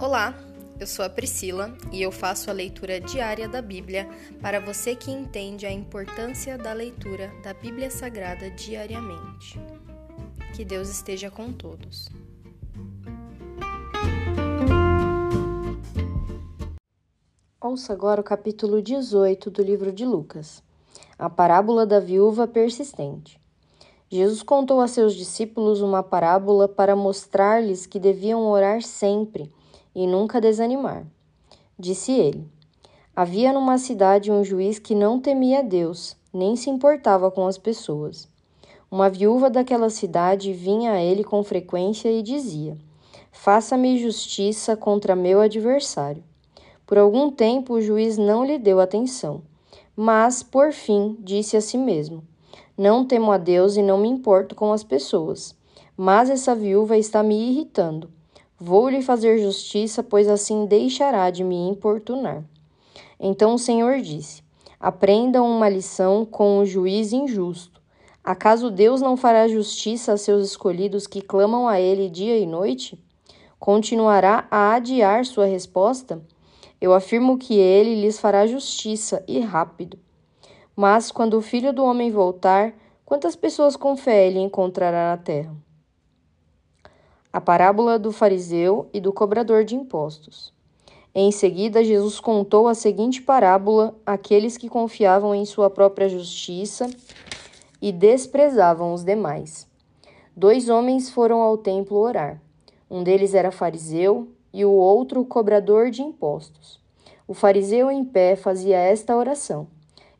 Olá, eu sou a Priscila e eu faço a leitura diária da Bíblia para você que entende a importância da leitura da Bíblia Sagrada diariamente. Que Deus esteja com todos. Ouça agora o capítulo 18 do livro de Lucas, a parábola da viúva persistente. Jesus contou a seus discípulos uma parábola para mostrar-lhes que deviam orar sempre e nunca desanimar. Disse ele: Havia numa cidade um juiz que não temia Deus, nem se importava com as pessoas. Uma viúva daquela cidade vinha a ele com frequência e dizia: Faça-me justiça contra meu adversário. Por algum tempo o juiz não lhe deu atenção, mas, por fim, disse a si mesmo: Não temo a Deus e não me importo com as pessoas, mas essa viúva está me irritando. Vou lhe fazer justiça, pois assim deixará de me importunar. Então o Senhor disse: Aprendam uma lição com o juiz injusto. Acaso Deus não fará justiça a seus escolhidos que clamam a Ele dia e noite? Continuará a adiar sua resposta? Eu afirmo que ele lhes fará justiça e rápido. Mas quando o filho do homem voltar, quantas pessoas com fé ele encontrará na terra? A parábola do fariseu e do cobrador de impostos. Em seguida, Jesus contou a seguinte parábola àqueles que confiavam em sua própria justiça e desprezavam os demais. Dois homens foram ao templo orar. Um deles era fariseu e o outro cobrador de impostos. O fariseu em pé fazia esta oração: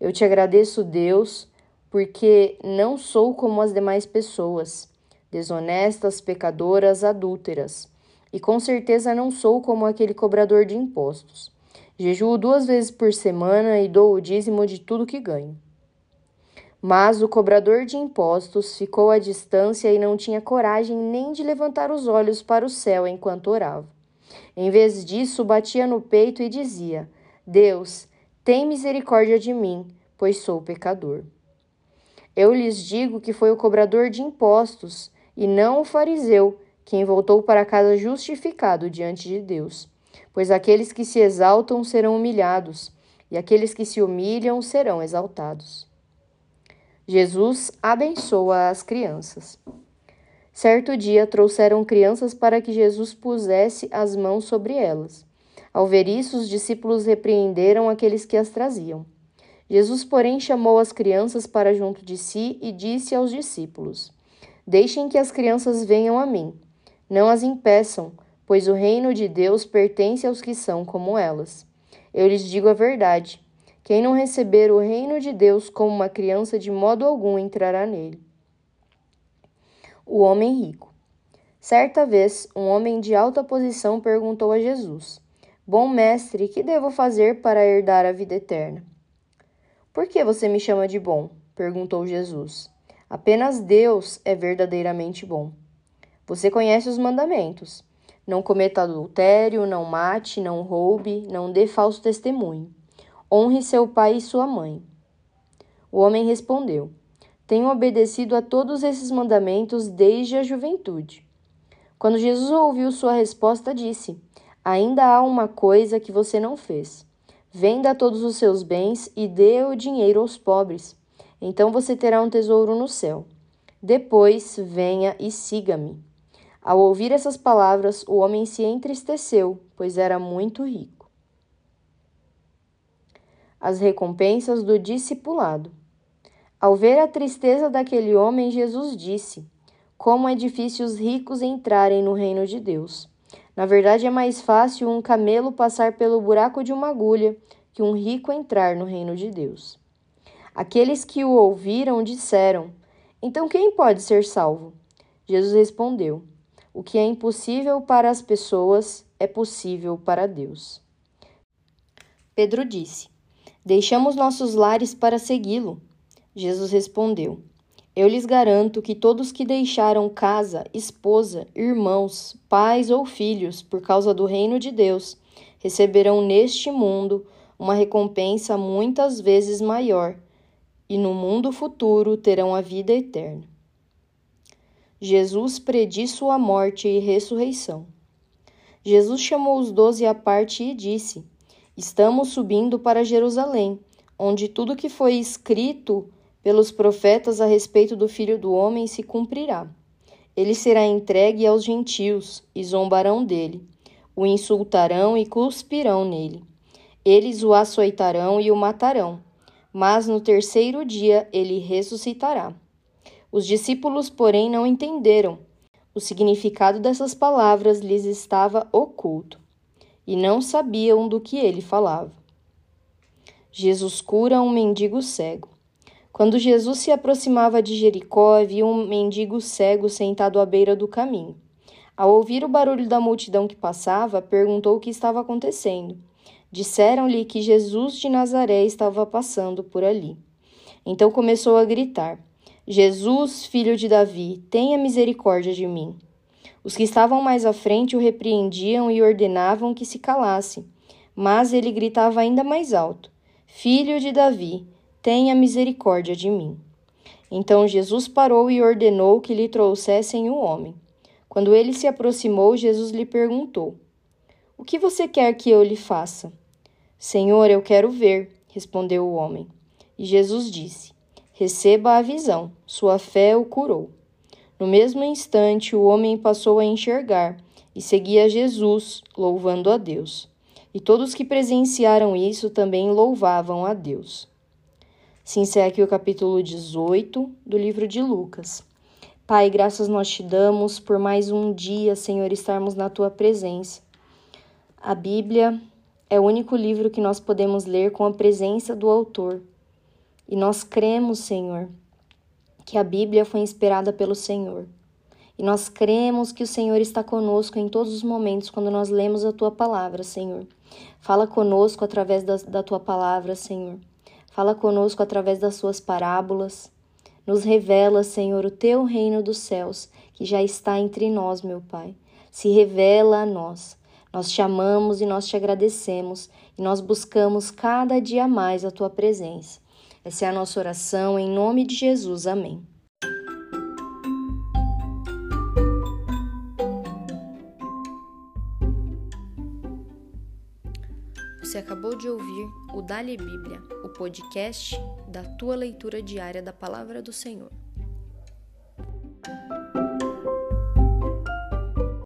Eu te agradeço, Deus, porque não sou como as demais pessoas, desonestas, pecadoras, adúlteras, e com certeza não sou como aquele cobrador de impostos. Jejuo duas vezes por semana e dou o dízimo de tudo que ganho. Mas o cobrador de impostos ficou à distância e não tinha coragem nem de levantar os olhos para o céu enquanto orava. Em vez disso, batia no peito e dizia: Deus, tem misericórdia de mim, pois sou pecador. Eu lhes digo que foi o cobrador de impostos, e não o fariseu, quem voltou para casa justificado diante de Deus. Pois aqueles que se exaltam serão humilhados, e aqueles que se humilham serão exaltados. Jesus abençoa as crianças. Certo dia trouxeram crianças para que Jesus pusesse as mãos sobre elas. Ao ver isso, os discípulos repreenderam aqueles que as traziam. Jesus, porém, chamou as crianças para junto de si e disse aos discípulos: Deixem que as crianças venham a mim. Não as impeçam, pois o reino de Deus pertence aos que são como elas. Eu lhes digo a verdade: quem não receber o reino de Deus como uma criança, de modo algum entrará nele o homem rico. Certa vez, um homem de alta posição perguntou a Jesus: Bom mestre, que devo fazer para herdar a vida eterna? Por que você me chama de bom? perguntou Jesus. Apenas Deus é verdadeiramente bom. Você conhece os mandamentos. Não cometa adultério, não mate, não roube, não dê falso testemunho. Honre seu pai e sua mãe. O homem respondeu: tenho obedecido a todos esses mandamentos desde a juventude. Quando Jesus ouviu sua resposta, disse: Ainda há uma coisa que você não fez. Venda todos os seus bens e dê o dinheiro aos pobres. Então você terá um tesouro no céu. Depois venha e siga-me. Ao ouvir essas palavras, o homem se entristeceu, pois era muito rico. As recompensas do discipulado. Ao ver a tristeza daquele homem, Jesus disse: Como é difícil os ricos entrarem no reino de Deus. Na verdade, é mais fácil um camelo passar pelo buraco de uma agulha que um rico entrar no reino de Deus. Aqueles que o ouviram disseram: Então quem pode ser salvo? Jesus respondeu: O que é impossível para as pessoas é possível para Deus. Pedro disse: Deixamos nossos lares para segui-lo. Jesus respondeu: Eu lhes garanto que todos que deixaram casa, esposa, irmãos, pais ou filhos por causa do reino de Deus receberão neste mundo uma recompensa muitas vezes maior, e no mundo futuro terão a vida eterna. Jesus prediz sua morte e ressurreição. Jesus chamou os doze à parte e disse: Estamos subindo para Jerusalém, onde tudo que foi escrito pelos profetas a respeito do Filho do Homem se cumprirá. Ele será entregue aos gentios e zombarão dele, o insultarão e cuspirão nele. Eles o açoitarão e o matarão, mas no terceiro dia ele ressuscitará. Os discípulos, porém, não entenderam. O significado dessas palavras lhes estava oculto e não sabiam do que ele falava. Jesus cura um mendigo cego. Quando Jesus se aproximava de Jericó, havia um mendigo cego sentado à beira do caminho. Ao ouvir o barulho da multidão que passava, perguntou o que estava acontecendo. Disseram-lhe que Jesus de Nazaré estava passando por ali. Então começou a gritar: Jesus, filho de Davi, tenha misericórdia de mim. Os que estavam mais à frente o repreendiam e ordenavam que se calasse, mas ele gritava ainda mais alto: Filho de Davi, tenha misericórdia de mim. Então Jesus parou e ordenou que lhe trouxessem o homem. Quando ele se aproximou, Jesus lhe perguntou: O que você quer que eu lhe faça? Senhor, eu quero ver, respondeu o homem. E Jesus disse: Receba a visão, sua fé o curou. No mesmo instante, o homem passou a enxergar e seguia Jesus, louvando a Deus. E todos que presenciaram isso também louvavam a Deus. Se encerra aqui o capítulo 18 do livro de Lucas. Pai, graças nós te damos por mais um dia, Senhor, estarmos na tua presença. A Bíblia é o único livro que nós podemos ler com a presença do autor. E nós cremos, Senhor, que a Bíblia foi inspirada pelo Senhor. E nós cremos que o Senhor está conosco em todos os momentos quando nós lemos a tua palavra, Senhor. Fala conosco através da, da tua palavra, Senhor. Fala conosco através das suas parábolas. Nos revela, Senhor, o teu reino dos céus, que já está entre nós, meu Pai. Se revela a nós. Nós te amamos e nós te agradecemos e nós buscamos cada dia mais a tua presença. Essa é a nossa oração em nome de Jesus. Amém. Você acabou de ouvir o Dali Bíblia, o podcast da tua leitura diária da palavra do Senhor.